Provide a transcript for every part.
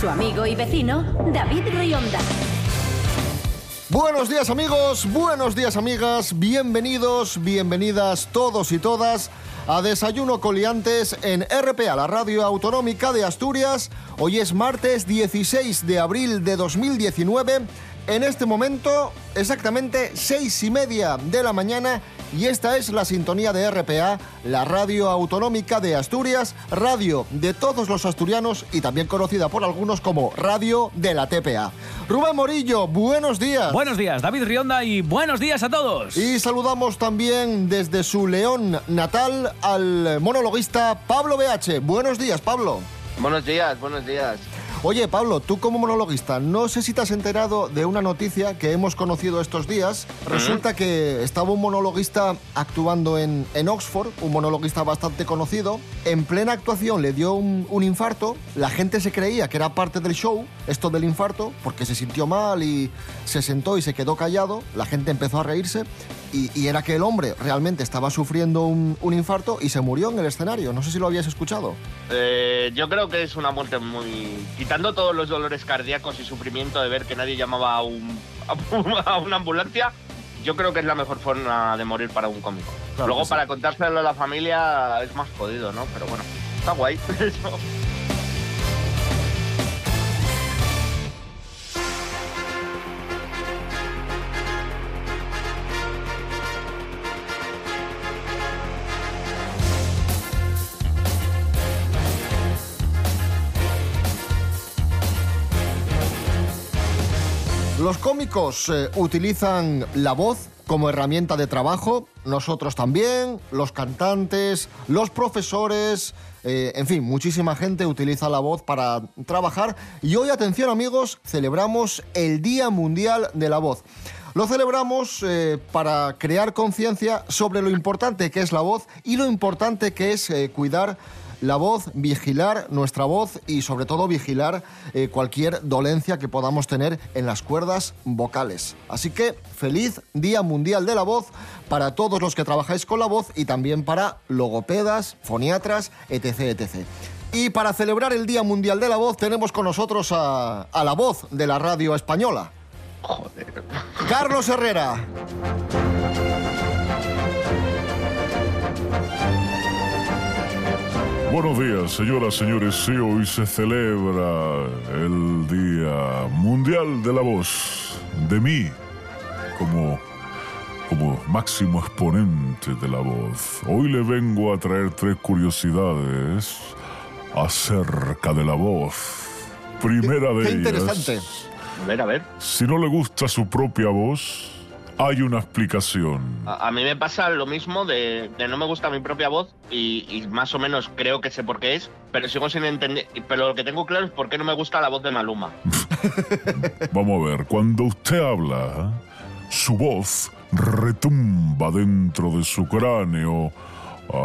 Su amigo y vecino, David Rionda. Buenos días amigos, buenos días amigas, bienvenidos, bienvenidas todos y todas a Desayuno Coliantes en RPA, la radio autonómica de Asturias. Hoy es martes 16 de abril de 2019. En este momento, exactamente seis y media de la mañana, y esta es la sintonía de RPA, la radio autonómica de Asturias, radio de todos los asturianos y también conocida por algunos como radio de la TPA. Rubén Morillo, buenos días. Buenos días, David Rionda, y buenos días a todos. Y saludamos también desde su León natal al monologuista Pablo BH. Buenos días, Pablo. Buenos días, buenos días. Oye, Pablo, tú como monologuista, no sé si te has enterado de una noticia que hemos conocido estos días. Resulta que estaba un monologuista actuando en, en Oxford, un monologuista bastante conocido. En plena actuación le dio un, un infarto. La gente se creía que era parte del show, esto del infarto, porque se sintió mal y se sentó y se quedó callado. La gente empezó a reírse. Y, y era que el hombre realmente estaba sufriendo un, un infarto y se murió en el escenario. No sé si lo habías escuchado. Eh, yo creo que es una muerte muy... Quitando todos los dolores cardíacos y sufrimiento de ver que nadie llamaba a, un, a una ambulancia, yo creo que es la mejor forma de morir para un cómico. Claro Luego sí. para contárselo a la familia es más jodido, ¿no? Pero bueno, está guay. eso. Los cómicos eh, utilizan la voz como herramienta de trabajo, nosotros también, los cantantes, los profesores, eh, en fin, muchísima gente utiliza la voz para trabajar y hoy, atención amigos, celebramos el Día Mundial de la Voz. Lo celebramos eh, para crear conciencia sobre lo importante que es la voz y lo importante que es cuidar la voz, vigilar nuestra voz y sobre todo vigilar eh, cualquier dolencia que podamos tener en las cuerdas vocales. Así que feliz Día Mundial de la Voz para todos los que trabajáis con la voz y también para logopedas, foniatras, etc. etc. Y para celebrar el Día Mundial de la Voz tenemos con nosotros a, a la voz de la radio española. Joder. Carlos Herrera. Buenos días, señoras, señores. Sí, hoy se celebra el Día Mundial de la Voz. De mí, como, como máximo exponente de la voz. Hoy le vengo a traer tres curiosidades acerca de la voz. Primera de Qué ellas. interesante. A ver, a ver. Si no le gusta su propia voz, hay una explicación. A, a mí me pasa lo mismo de, de no me gusta mi propia voz y, y más o menos creo que sé por qué es, pero sigo sin entender. Pero lo que tengo claro es por qué no me gusta la voz de Maluma. Vamos a ver, cuando usted habla, su voz retumba dentro de su cráneo,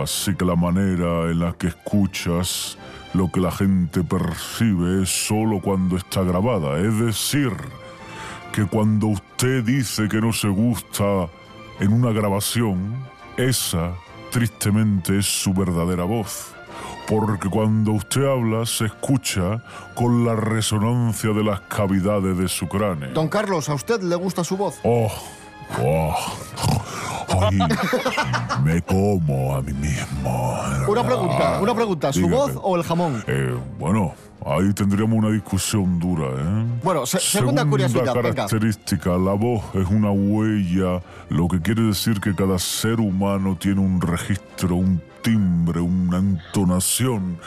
así que la manera en la que escuchas lo que la gente percibe es solo cuando está grabada, es decir, que cuando usted dice que no se gusta en una grabación, esa tristemente es su verdadera voz. Porque cuando usted habla se escucha con la resonancia de las cavidades de su cráneo. Don Carlos, ¿a usted le gusta su voz? Oh, oh, ay, me como a mí mismo. Una pregunta, una pregunta, ¿su Dígame. voz o el jamón? Eh, bueno, ahí tendríamos una discusión dura, ¿eh? Bueno, se- segunda curiosidad, venga. característica, la voz es una huella, lo que quiere decir que cada ser humano tiene un registro, un timbre, una entonación,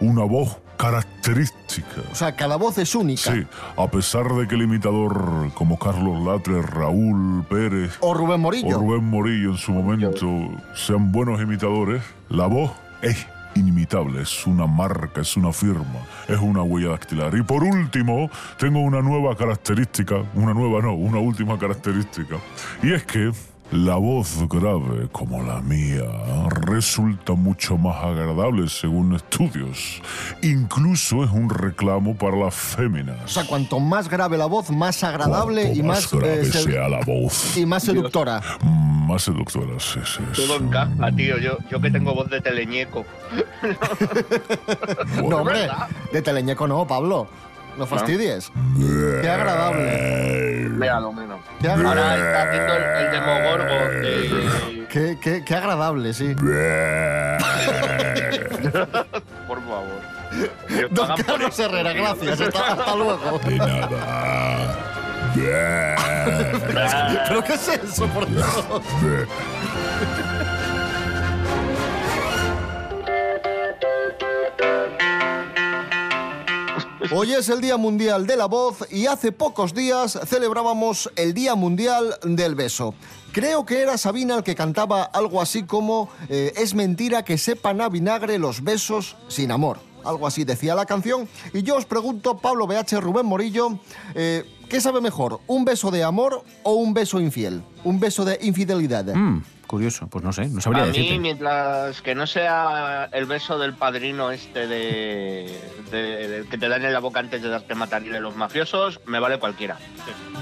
una voz característica. O sea, cada voz es única. Sí, a pesar de que el imitador como Carlos Latre, Raúl Pérez O Rubén o Morillo. Rubén Morillo en su momento sean buenos imitadores, la voz es inimitable, es una marca, es una firma, es una huella dactilar. Y por último, tengo una nueva característica, una nueva no, una última característica. Y es que la voz grave como la mía resulta mucho más agradable según estudios. Incluso es un reclamo para las féminas. O sea, cuanto más grave la voz, más agradable Cuanto y más, grave eh, sea la voz. y más seductora. Mm, Más seductora, sí, sí. sí. Todo encaja, tío. Yo, yo que tengo voz de teleñeco. No, hombre, de teleñeco no, Pablo. No fastidies. Qué agradable. Mira, lo menos. Qué agradable. Ahora está haciendo el, el demogorgo de... Qué, qué- qué agradable, sí. Por favor. Que Don Carlos Herrera, tío. gracias. Hasta, hasta luego. De nada. ¿Pero qué es eso, por Dios? Hoy es el Día Mundial de la Voz y hace pocos días celebrábamos el Día Mundial del Beso. Creo que era Sabina el que cantaba algo así como eh, Es mentira que sepan a vinagre los besos sin amor. Algo así decía la canción. Y yo os pregunto, Pablo BH, Rubén Morillo, eh, ¿qué sabe mejor? ¿Un beso de amor o un beso infiel? ¿Un beso de infidelidad? Mm, curioso, pues no sé, no sabría A mí, mientras que no sea el beso del padrino este de, de- de- que te dan en la boca antes de darte matar y de los mafiosos, me vale cualquiera.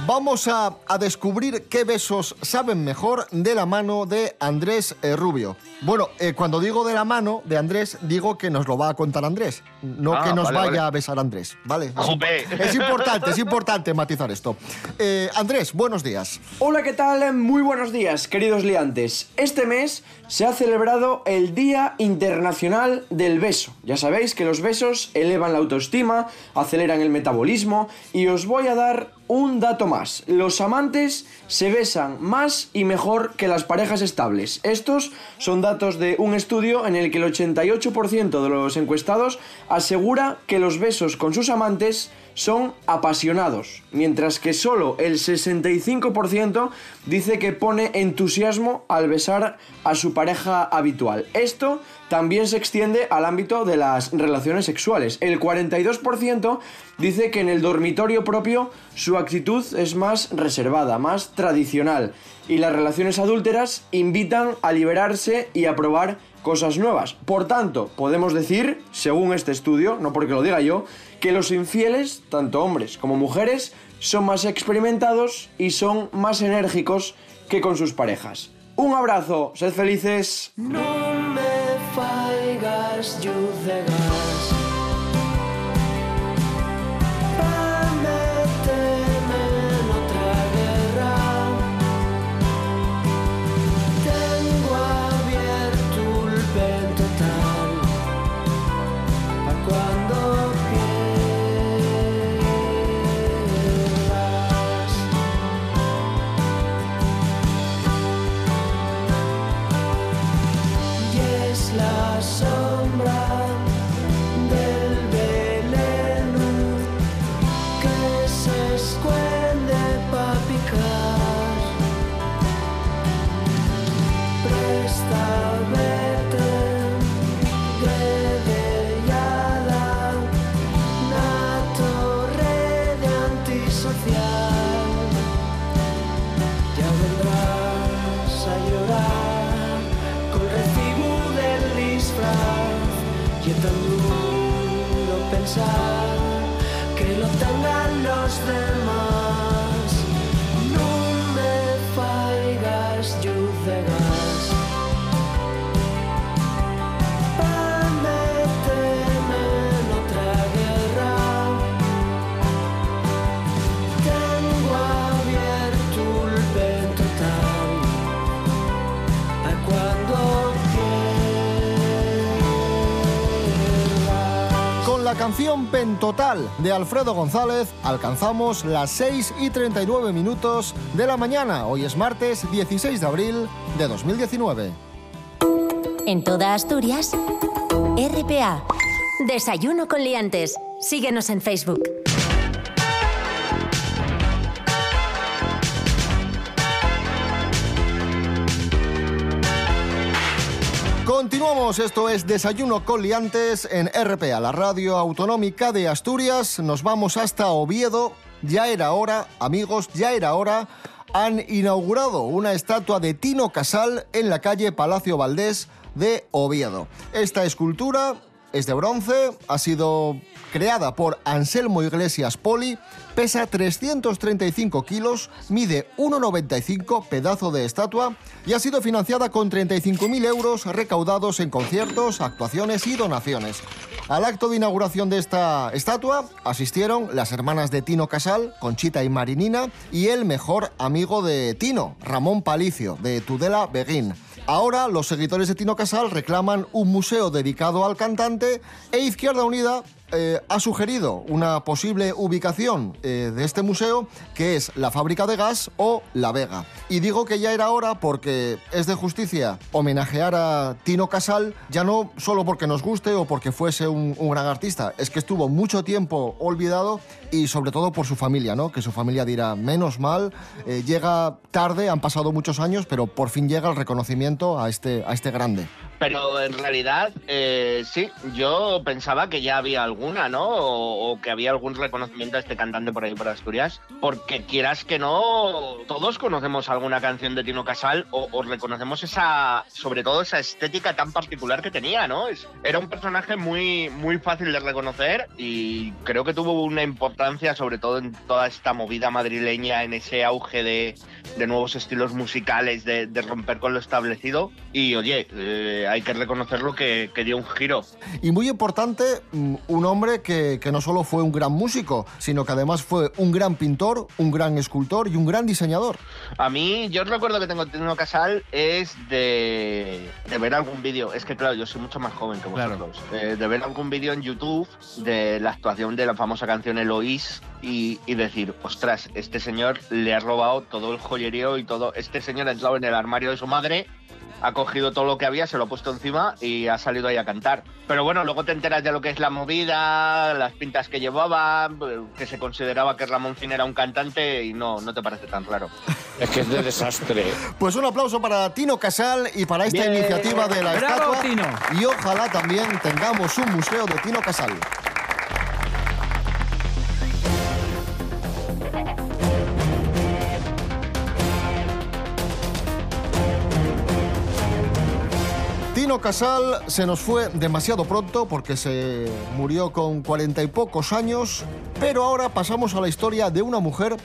Vamos a, a descubrir qué besos saben mejor de la mano de Andrés eh, Rubio. Bueno, eh, cuando digo de la mano de Andrés, digo que nos lo va a contar Andrés, no Ah, que nos vale, vaya vale. a besar Andrés, ¿vale? Jope. es importante, es importante matizar esto. Eh, Andrés, buenos días. Hola, ¿qué tal? Muy buenos días, queridos liantes. Este mes se ha celebrado el Día Internacional del Beso. Ya sabéis que los besos elevan la autoestima, aceleran el metabolismo y os voy a dar un dato más. Los amantes se besan más y mejor que las parejas estables. Estos son datos de un estudio en el que el 88% de los encuestados asegura que los besos con sus amantes son apasionados, mientras que solo el 65% dice que pone entusiasmo al besar a su pareja habitual. Esto también se extiende al ámbito de las relaciones sexuales. El 42% dice que en el dormitorio propio su actitud es más reservada, más tradicional, y las relaciones adúlteras invitan a liberarse y a probar cosas nuevas. Por tanto, podemos decir, según este estudio, no porque lo diga yo, que los infieles, tanto hombres como mujeres, son más experimentados y son más enérgicos que con sus parejas. Un abrazo, sed felices. Non me faigas llucegar canción Pentotal de Alfredo González alcanzamos las 6 y 39 minutos de la mañana. Hoy es martes 16 de abril de 2019. En toda Asturias, RPA. Desayuno con liantes. Síguenos en Facebook. Continuamos, esto es Desayuno con Liantes en RPA, la radio autonómica de Asturias. Nos vamos hasta Oviedo. Ya era hora, amigos, ya era hora. Han inaugurado una estatua de Tino Casal en la calle Palacio Valdés de Oviedo. Esta escultura es de bronce, ha sido creada por Anselmo Iglesias Poli, pesa 335 kilos, mide 1,95 pedazo de estatua y ha sido financiada con 35.000 euros recaudados en conciertos, actuaciones y donaciones. Al acto de inauguración de esta estatua asistieron las hermanas de Tino Casal, Conchita y Marinina, y el mejor amigo de Tino, Ramón Palicio, de Tudela Beguín. Ahora los seguidores de Tino Casal reclaman un museo dedicado al cantante e Izquierda Unida eh, ha sugerido una posible ubicación eh, de este museo que es la fábrica de gas o La Vega. Y digo que ya era hora porque es de justicia homenajear a Tino Casal, ya no solo porque nos guste o porque fuese un, gran artista, es que estuvo mucho tiempo olvidado y sobre todo por su familia, ¿no? Que su familia dirá, menos mal, eh, llega tarde, han pasado muchos años, pero por fin llega el reconocimiento a este, a este grande. Pero en realidad, eh, sí, yo pensaba que ya había alguna, ¿no? O, o que había algún reconocimiento a este cantante por ahí por Asturias. Porque quieras que no, todos conocemos alguna canción de Tino Casal o, o reconocemos esa, sobre todo esa estética tan particular que tenía, ¿no? Es- era un personaje muy, muy fácil de reconocer y creo que tuvo una importancia, sobre todo en toda esta movida madrileña, en ese auge de, de nuevos estilos musicales, de, de romper con lo establecido. Y oye, eh, hay que reconocerlo que, que dio un giro. Y muy importante, mm, un hombre que, que no solo fue un gran músico, sino que además fue un gran pintor, un gran escultor y un gran diseñador. A mí, yo recuerdo que tengo Tino Casal es de, de ver algún vídeo. Es que, claro, yo soy mucho más joven que Claro. vosotros. Eh, de ver algún vídeo en YouTube de la actuación de la famosa canción Eloís y, y decir, ostras, este señor le ha robado todo el joyerío y todo. Este señor ha entrado en el armario de su madre. Ha cogido todo lo que había, se lo ha puesto encima y ha salido ahí a cantar. Pero bueno, luego te enteras de lo que es la movida, las pintas que llevaba, que se consideraba que Ramoncín era un cantante y no, no te parece tan raro. Es que es de desastre. Pues un aplauso para Tino Casal y para esta Bien. iniciativa de la Bravo, estatua. Tino. Y ojalá también tengamos un museo de Tino Casal. Casal se nos fue demasiado pronto porque se murió con cuarenta y pocos años, pero ahora pasamos a la historia de una mujer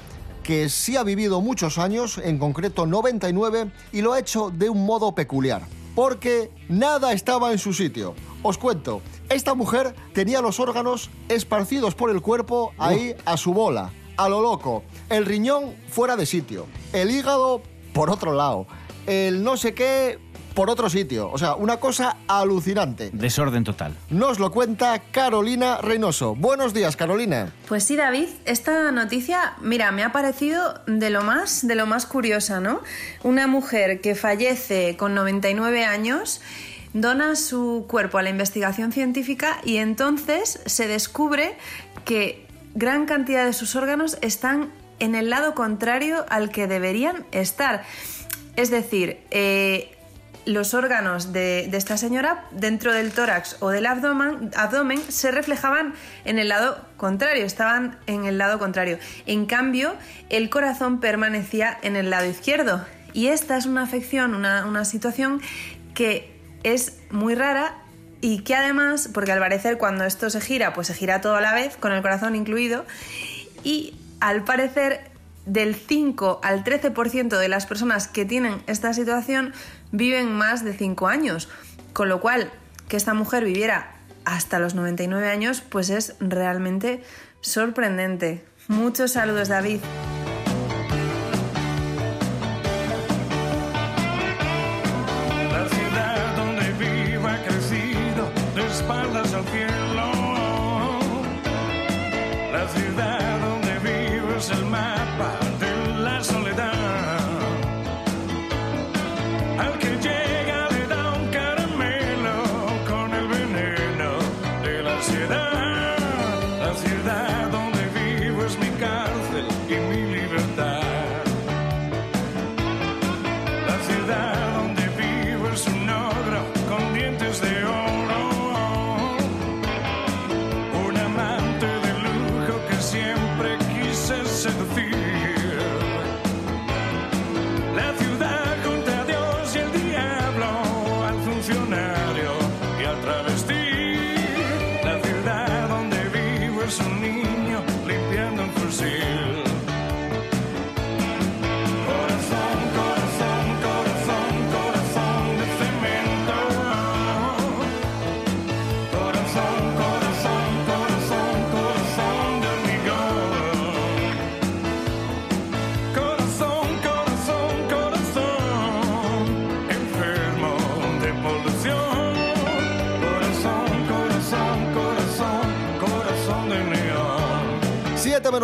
que sí ha vivido muchos años, en concreto 99, y lo ha hecho de un modo peculiar, porque nada estaba en su sitio. Os cuento, esta mujer tenía los órganos esparcidos por el cuerpo ahí a su bola, a lo loco, el riñón fuera de sitio, el hígado por otro lado, el no sé qué por otro sitio, o sea, una cosa alucinante. Desorden total. Nos lo cuenta Carolina Reynoso. Buenos días, Carolina. Pues sí, David, esta noticia, mira, me ha parecido de lo más, de lo más curiosa, ¿no? Una mujer que fallece con 99 años dona su cuerpo a la investigación científica y entonces se descubre que gran cantidad de sus órganos están en el lado contrario al que deberían estar. Es decir, eh, los órganos de, esta señora dentro del tórax o del abdomen, abdomen se reflejaban en el lado contrario, estaban en el lado contrario. En cambio, el corazón permanecía en el lado izquierdo. Y esta es una afección, una, una situación que es muy rara y que además, porque al parecer cuando esto se gira, pues se gira todo a la vez, con el corazón incluido, y al parecer del 5 al 13% de las personas que tienen esta situación viven más de 5 años, con lo cual que esta mujer viviera hasta los 99 años pues es realmente sorprendente. Muchos saludos David.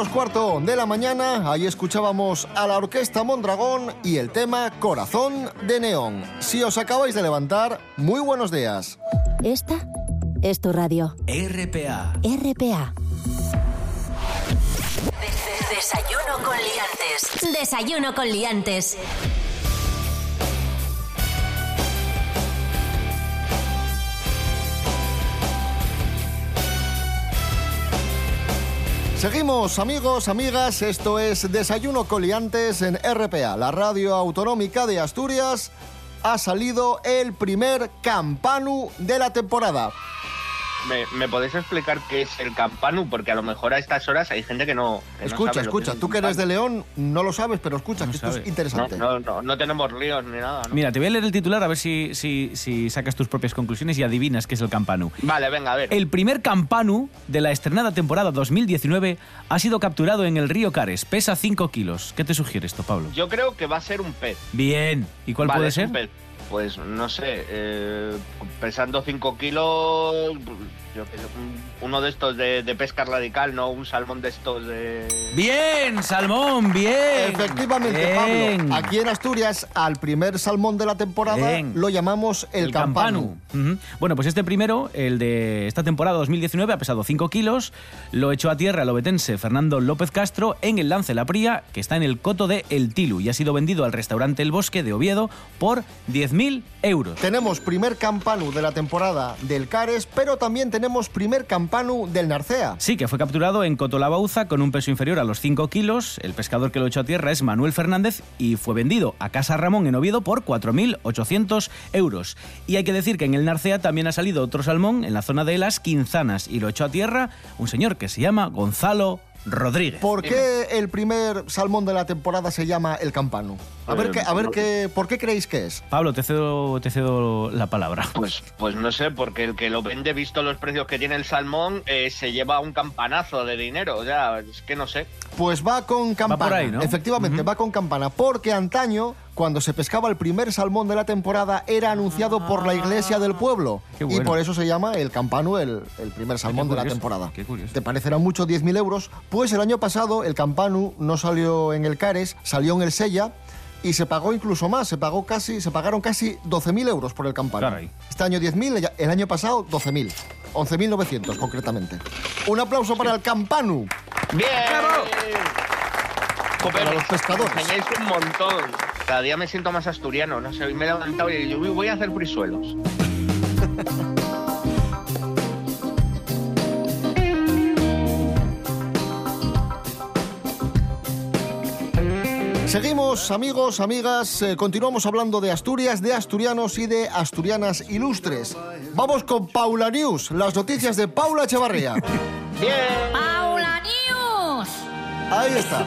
Menos cuarto de la mañana, ahí escuchábamos a la Orquesta Mondragón y el tema Corazón de Neón. Si os acabáis de levantar, muy buenos días. Esta es tu radio. RPA. RPA. Desayuno con liantes. Desayuno con liantes. Seguimos, amigos, amigas, esto es Desayuno Coliantes en RPA, la radio autonómica de Asturias. Ha salido el primer campanu de la temporada. ¿Me, me podéis explicar qué es el campanu? Porque a lo mejor a estas horas hay gente que no. que no Escucha, sabe lo escucha, es un tú que eres de. León no lo sabes, pero escucha, que esto es interesante. No, no, no, no tenemos líos ni nada. ¿no? Mira, te voy a leer el titular a ver si, si, si sacas tus propias conclusiones y adivinas qué es el campanu. Vale, venga, a ver. El primer campanu de la estrenada temporada 2019 ha sido capturado en el río Cares. Pesa 5 kilos. ¿Qué te sugiere esto, Pablo? Yo creo que va a ser un pez. Bien. ¿Y cuál Vale, puede ser? un pez. Pues no sé, eh, pesando 5 kilos, yo uno de estos de, de pesca radical, no un salmón de estos de... Bien, Salmón, bien. Efectivamente, Bien. Pablo. Aquí en Asturias, al primer salmón de la temporada Bien. lo llamamos el, campanu. Ujú. Bueno, pues este primero, el de esta temporada 2019, ha pesado 5 kilos. Lo echó a tierra el obetense Fernando López Castro en el Lance La Pría, que está en el coto de El Tilu, y ha sido vendido al restaurante El Bosque de Oviedo por 10.000 euros. Tenemos primer campanu de la temporada del Cares, pero también tenemos primer campanu del Narcea. Sí, que fue capturado en Cotolabauza con un peso inferior a los 5 kilos. El pescador que lo echó a tierra es Manuel Fernández y fue vendido a Casa Ramón en Oviedo por 4.800 euros. Y hay que decir que en el Narcea también ha salido otro salmón en la zona de las Quinzanas y lo echó a tierra un señor que se llama Gonzalo Rodríguez. ¿Por qué el primer salmón de la temporada se llama el campanu? A ver, Eh, qué, a ver no- qué, ¿por qué creéis que es? Pablo, te cedo, te cedo la palabra. Pues, pues no sé, porque el que lo vende, visto los precios que tiene el salmón, eh, se lleva un campanazo de dinero. O sea, es que no sé. Pues va con campana. por ahí, ¿no? Efectivamente, va con campana. Porque antaño, cuando se pescaba el primer salmón de la temporada, era anunciado por la iglesia del pueblo. Qué Y bueno. por eso se llama el campanu el, el primer salmón de la temporada. qué curioso. ¿Te parecerá mucho 10.000 euros? Pues el año pasado el campanu no salió en el Cares, salió en el Sella. Y se pagó incluso más, se pagó casi, se pagaron casi 12.000 euros por el campanu. Caray. Este año 10.000, el año pasado 12.000. 11.900 concretamente. Un aplauso para el campanu. ¡Bien! Joder, Para los pescadores. me enseñáis un montón. Cada día me siento más asturiano. No sé, hoy me he levantado y yo voy a hacer frisuelos. Seguimos, amigos, amigas, eh, continuamos hablando de Asturias, de asturianos y de asturianas ilustres. Vamos con Paula News, las noticias de Paula Echevarría. ¡Bien! ¡Paula News! Ahí está.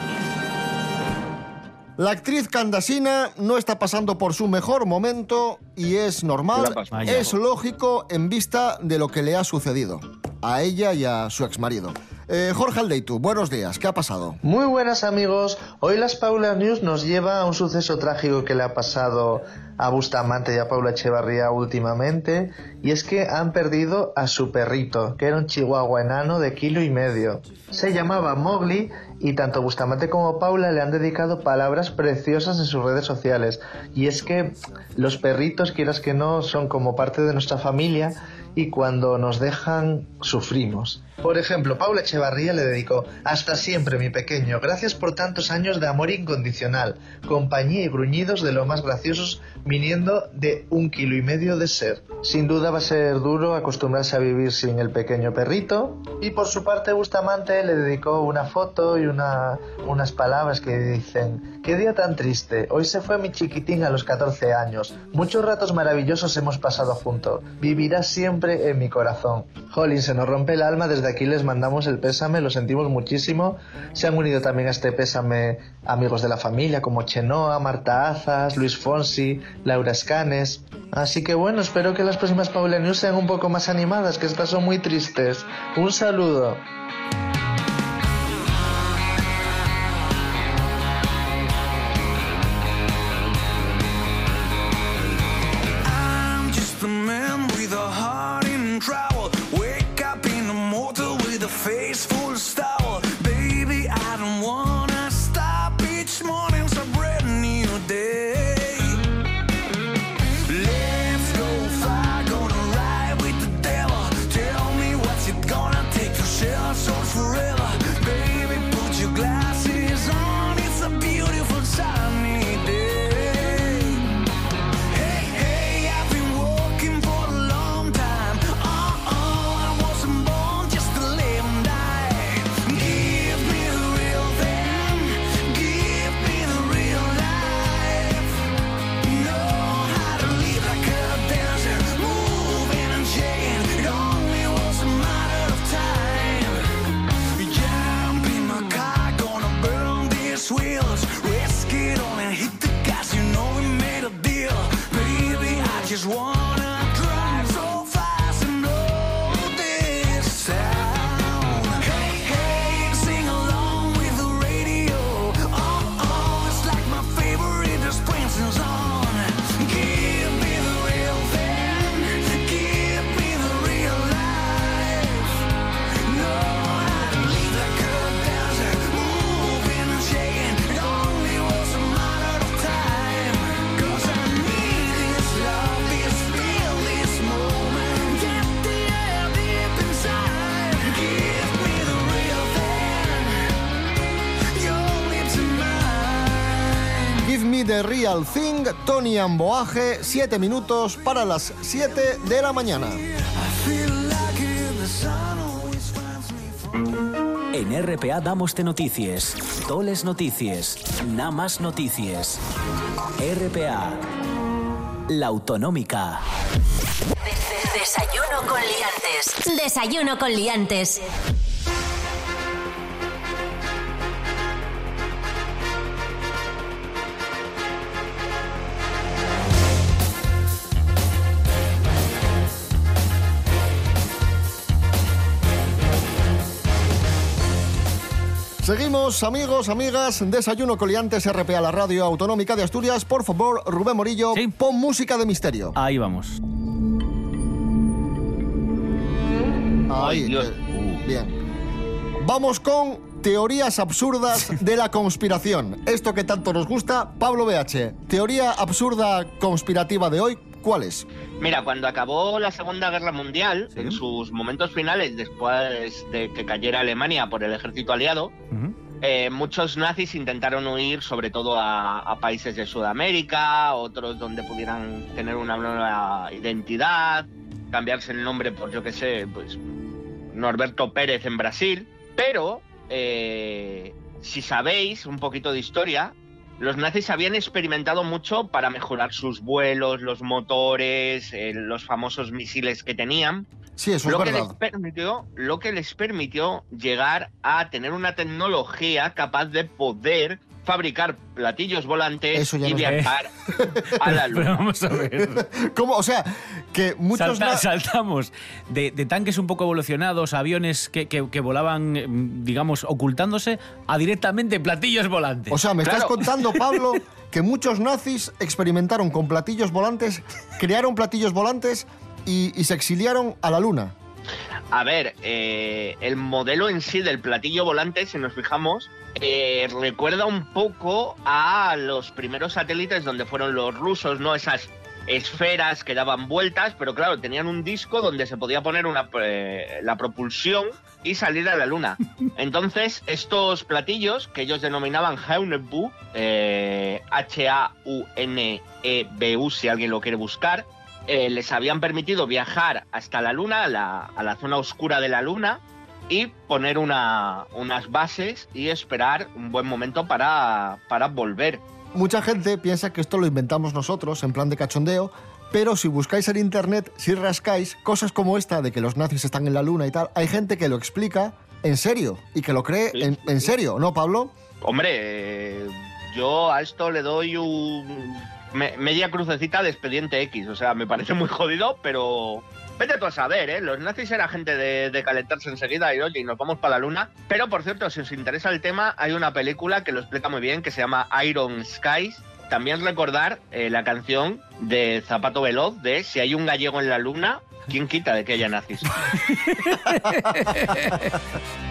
La actriz Candasina no está pasando por su mejor momento y es ¿Qué normal, es lógico en vista de lo que le ha sucedido a ella y a su exmarido. Eh, Jorge Aldeitu, buenos días, ¿qué ha pasado? Muy buenas amigos, hoy las Paula News nos lleva a un suceso trágico que le ha pasado a Bustamante y a Paula Echevarría últimamente y es que han perdido a su perrito, que era un chihuahua enano de kilo y medio. Se llamaba Mowgli y tanto Bustamante como Paula le han dedicado palabras preciosas en sus redes sociales y es que los perritos, quieras que no, son como parte de nuestra familia y cuando nos dejan sufrimos. Por ejemplo, Paula Echevarría le dedicó Hasta siempre, mi pequeño. Gracias por tantos años de amor incondicional, compañía y gruñidos de lo más graciosos viniendo de un kilo y medio de ser. Sin duda va a ser duro acostumbrarse a vivir sin el pequeño perrito. Y por su parte, Bustamante le dedicó una foto y una, unas palabras que dicen: Qué día tan triste. Hoy se fue mi chiquitín a los 14 años. Muchos ratos maravillosos hemos pasado juntos. Vivirá siempre en mi corazón. Jolín, se nos rompe el alma. Desde aquí les mandamos el pésame, lo sentimos muchísimo. Se han unido también a este pésame amigos de la familia como Chenoa, Marta Azas, Luis Fonsi, Laura Escanes. Así que bueno, espero que las próximas Paula News sean un poco más animadas, que estas son muy tristes. Un saludo. just one. Real thing, Tony Amboaje, 7 minutos para las 7 de la mañana. En RPA damos de noticias, toles noticias, nada más noticias. RPA, la autonómica. Desayuno con liantes. Desayuno con liantes. Seguimos, amigos, amigas, Desayuno Coliantes RPA, la radio autonómica de Asturias. Por favor, Rubén Morillo, pon música de misterio. Ahí vamos. Ahí, Dios. eh, bien. Vamos con teorías absurdas de la conspiración. Esto que tanto nos gusta, Pablo BH. Teoría absurda conspirativa de hoy, ¿cuál es? Mira, cuando acabó la Segunda Guerra Mundial, en sus momentos finales, después de que cayera Alemania por el ejército aliado, eh, muchos nazis intentaron huir sobre todo a, a países de Sudamérica, otros donde pudieran tener una nueva identidad, cambiarse el nombre por, yo qué sé, pues Norberto Pérez en Brasil. Pero, eh, si sabéis un poquito de historia, los nazis habían experimentado mucho para mejorar sus vuelos, los motores, eh, los famosos misiles que tenían. Sí, eso lo es que verdad. les permitió, lo que les permitió llegar a tener una tecnología capaz de poder fabricar platillos volantes Eso ya y no- viajar a la Pero luna. vamos a ver. ¿Cómo? O sea, que muchos... Salta- saltamos de, de tanques un poco evolucionados, aviones que, que- que volaban, digamos, ocultándose, a directamente platillos volantes. O sea, me estás contando, Pablo, que muchos nazis experimentaron con platillos volantes, crearon platillos volantes y, y se exiliaron a la luna. A ver, eh, el modelo en sí del platillo volante, si nos fijamos, eh, recuerda un poco a los primeros satélites donde fueron los rusos, ¿no? Esas esferas que daban vueltas, pero claro, tenían un disco donde se podía poner una, eh, la propulsión y salir a la luna. Entonces, estos platillos, que ellos denominaban Haunebu, eh, H-A-U-N-E-B-U, si alguien lo quiere buscar, eh, les habían permitido viajar hasta la Luna, a la, a la zona oscura de la Luna, y poner una- unas bases y esperar un buen momento para, para volver. Mucha gente piensa que esto lo inventamos nosotros, en plan de cachondeo, pero si buscáis en internet, si rascáis, cosas como esta de que los nazis están en la luna y tal, hay gente que lo explica en serio y que lo cree en, en serio, ¿no, Pablo? Hombre, eh, yo a esto le doy un me- media crucecita de expediente X. O sea, me parece muy jodido, pero vete tú a saber, ¿eh? Los nazis era gente de, de calentarse enseguida y oye, nos vamos para la luna. Pero por cierto, si os interesa el tema, hay una película que lo explica muy bien que se llama Iron Skies. También recordar eh, la canción de Zapato Veloz de Si hay un gallego en la luna, ¿quién quita de que haya nazis?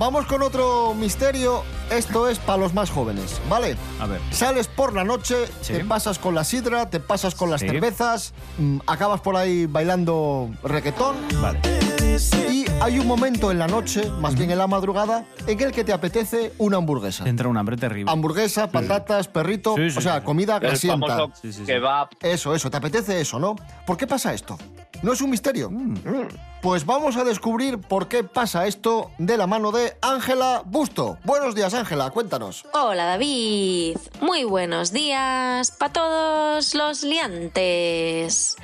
vamos con otro misterio. Esto es para los más jóvenes, ¿vale? A ver. Sales por la noche, te pasas con la sidra, te pasas con las Sí. cervezas, mm, acabas por ahí bailando reggaetón. Vale. Y hay un momento en la noche, más bien en la madrugada, en el que te apetece una hamburguesa. Entra un hambre terrible. Hamburguesa, patatas, perrito, Sí, sí, o sea, comida El grasienta. famoso Sí, sí, sí. kebab. Eso, eso, te apetece eso, ¿no? ¿Por qué pasa esto? ¿No es un misterio? Mm. Pues vamos a descubrir por qué pasa esto de la mano de Ángela Busto. Buenos días, Ángela, cuéntanos. Hola David, muy buenos días para todos los liantes.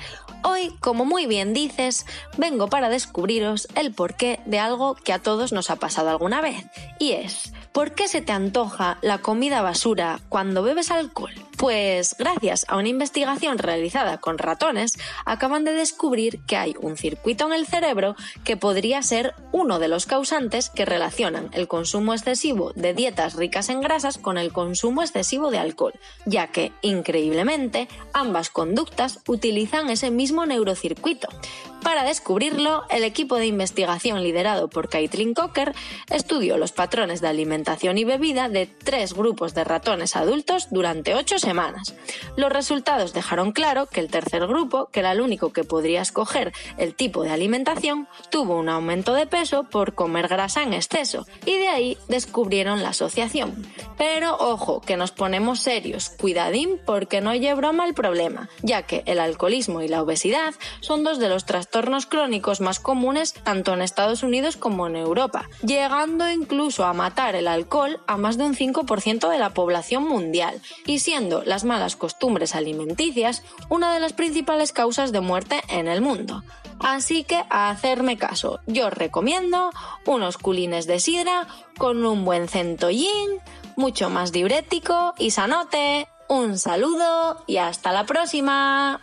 Hoy, como muy bien dices, vengo para descubriros el porqué de algo que a todos nos ha pasado alguna vez. Y es, ¿por qué se te antoja la comida basura cuando bebes alcohol? Pues gracias a una investigación realizada con ratones, acaban de descubrir que hay un circuito en el cerebro que podría ser uno de los causantes que relacionan el consumo excesivo de dietas ricas en grasas con el consumo excesivo de alcohol, ya que, increíblemente, ambas conductas utilizan ese mismo neurocircuito. Para descubrirlo, el equipo de investigación liderado por Caitlin Cocker estudió los patrones de alimentación y bebida de tres grupos de ratones adultos durante ocho semanas. Los resultados dejaron claro que el tercer grupo, que era el único que podría escoger el tipo de alimentación, tuvo un aumento de peso por comer grasa en exceso y de ahí descubrieron la asociación. Pero ojo, que nos ponemos serios, cuidadín porque no lleva broma el problema, ya que el alcoholismo y la obesidad son dos de los trastornos crónicos más comunes tanto en Estados Unidos como en Europa, llegando incluso a matar el alcohol a más de un 5% de la población mundial y siendo las malas costumbres alimenticias una de las principales causas de muerte en el mundo. Así que a hacerme caso, yo recomiendo unos culines de sidra con un buen centollín, mucho más diurético y sanote. Un saludo y hasta la próxima.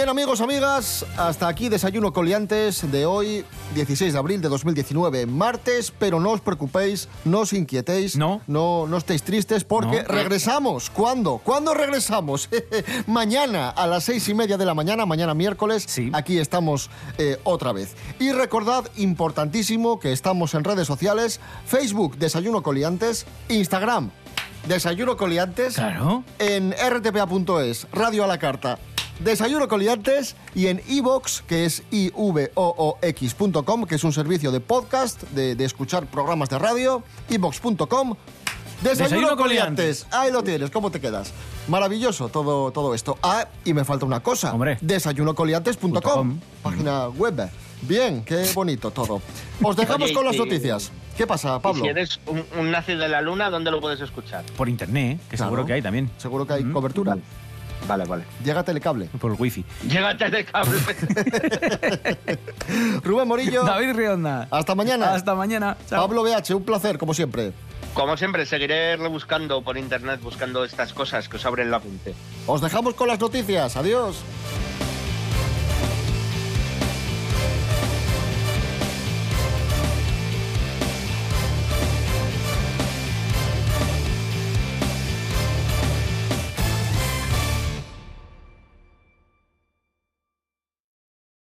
Bien, amigos, amigas, hasta aquí Desayuno Coliantes de hoy, 16 de abril de 2019, martes, pero no os preocupéis, no os inquietéis, no, no, no estéis tristes, porque No. regresamos. ¿Cuándo? ¿Cuándo regresamos? mañana a las seis y media de la mañana, mañana miércoles, aquí estamos eh, otra vez. Y recordad, importantísimo, que estamos en redes sociales, Facebook Desayuno Coliantes, Instagram Desayuno Coliantes, en rtpa.es, Radio a la Carta. Desayuno Coliantes y en iVox, que es ivoox.com, que es un servicio de podcast, de, de escuchar programas de radio, iVox.com. Desayuno, Desayuno Coliantes. Ahí lo tienes, ¿cómo te quedas? Maravilloso todo, todo esto. Ah, y me falta una cosa. Desayunocoliantes.com, página web. Bien, qué bonito todo. Os dejamos Oye, con las y- noticias. ¿Qué pasa, Y Pablo? si eres un, un nazi de la luna, ¿dónde lo puedes escuchar? Por internet, ¿eh? que Claro. seguro que hay también. Seguro que hay cobertura. Vale, vale. Llega telecable. Por el wifi. Llégate de cable. Rubén Morillo. David Rionda. Hasta mañana. Hasta mañana. Chao. Pablo BH, un placer, como siempre. Como siempre, seguiré rebuscando por internet, buscando estas cosas que os abren la mente. Os dejamos con las noticias. Adiós.